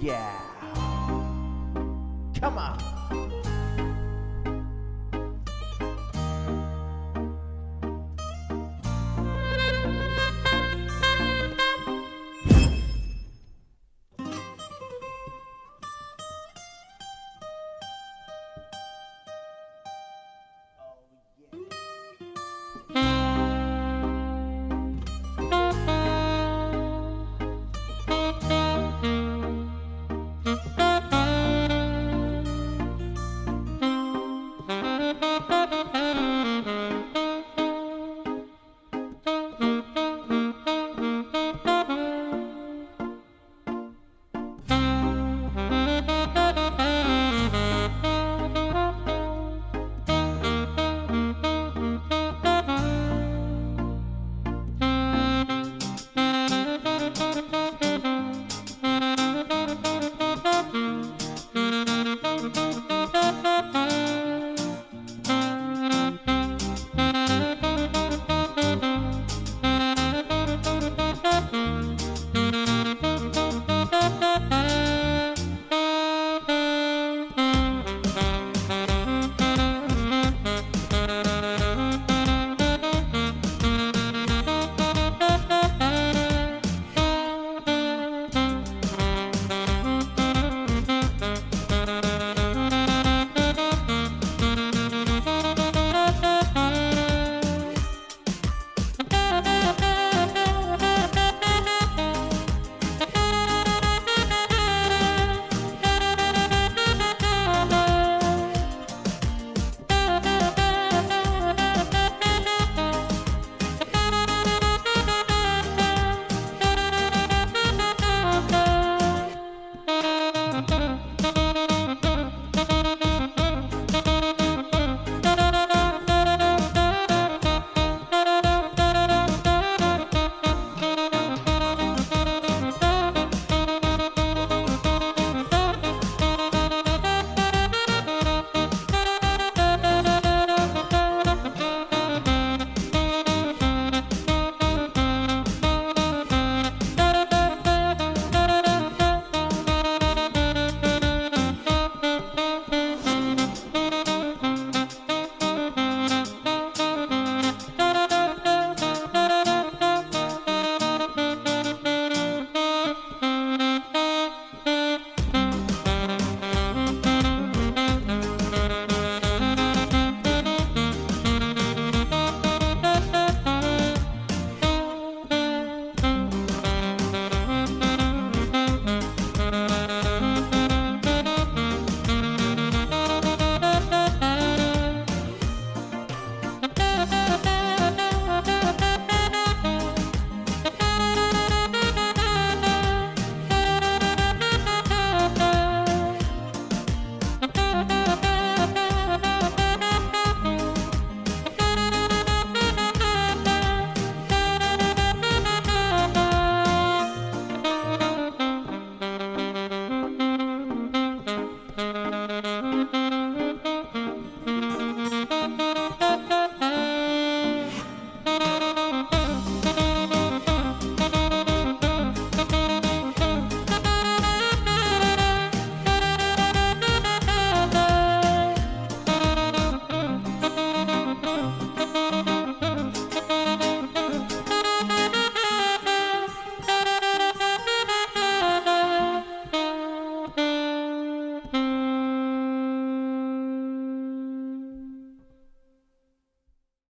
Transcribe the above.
yeah. Come on.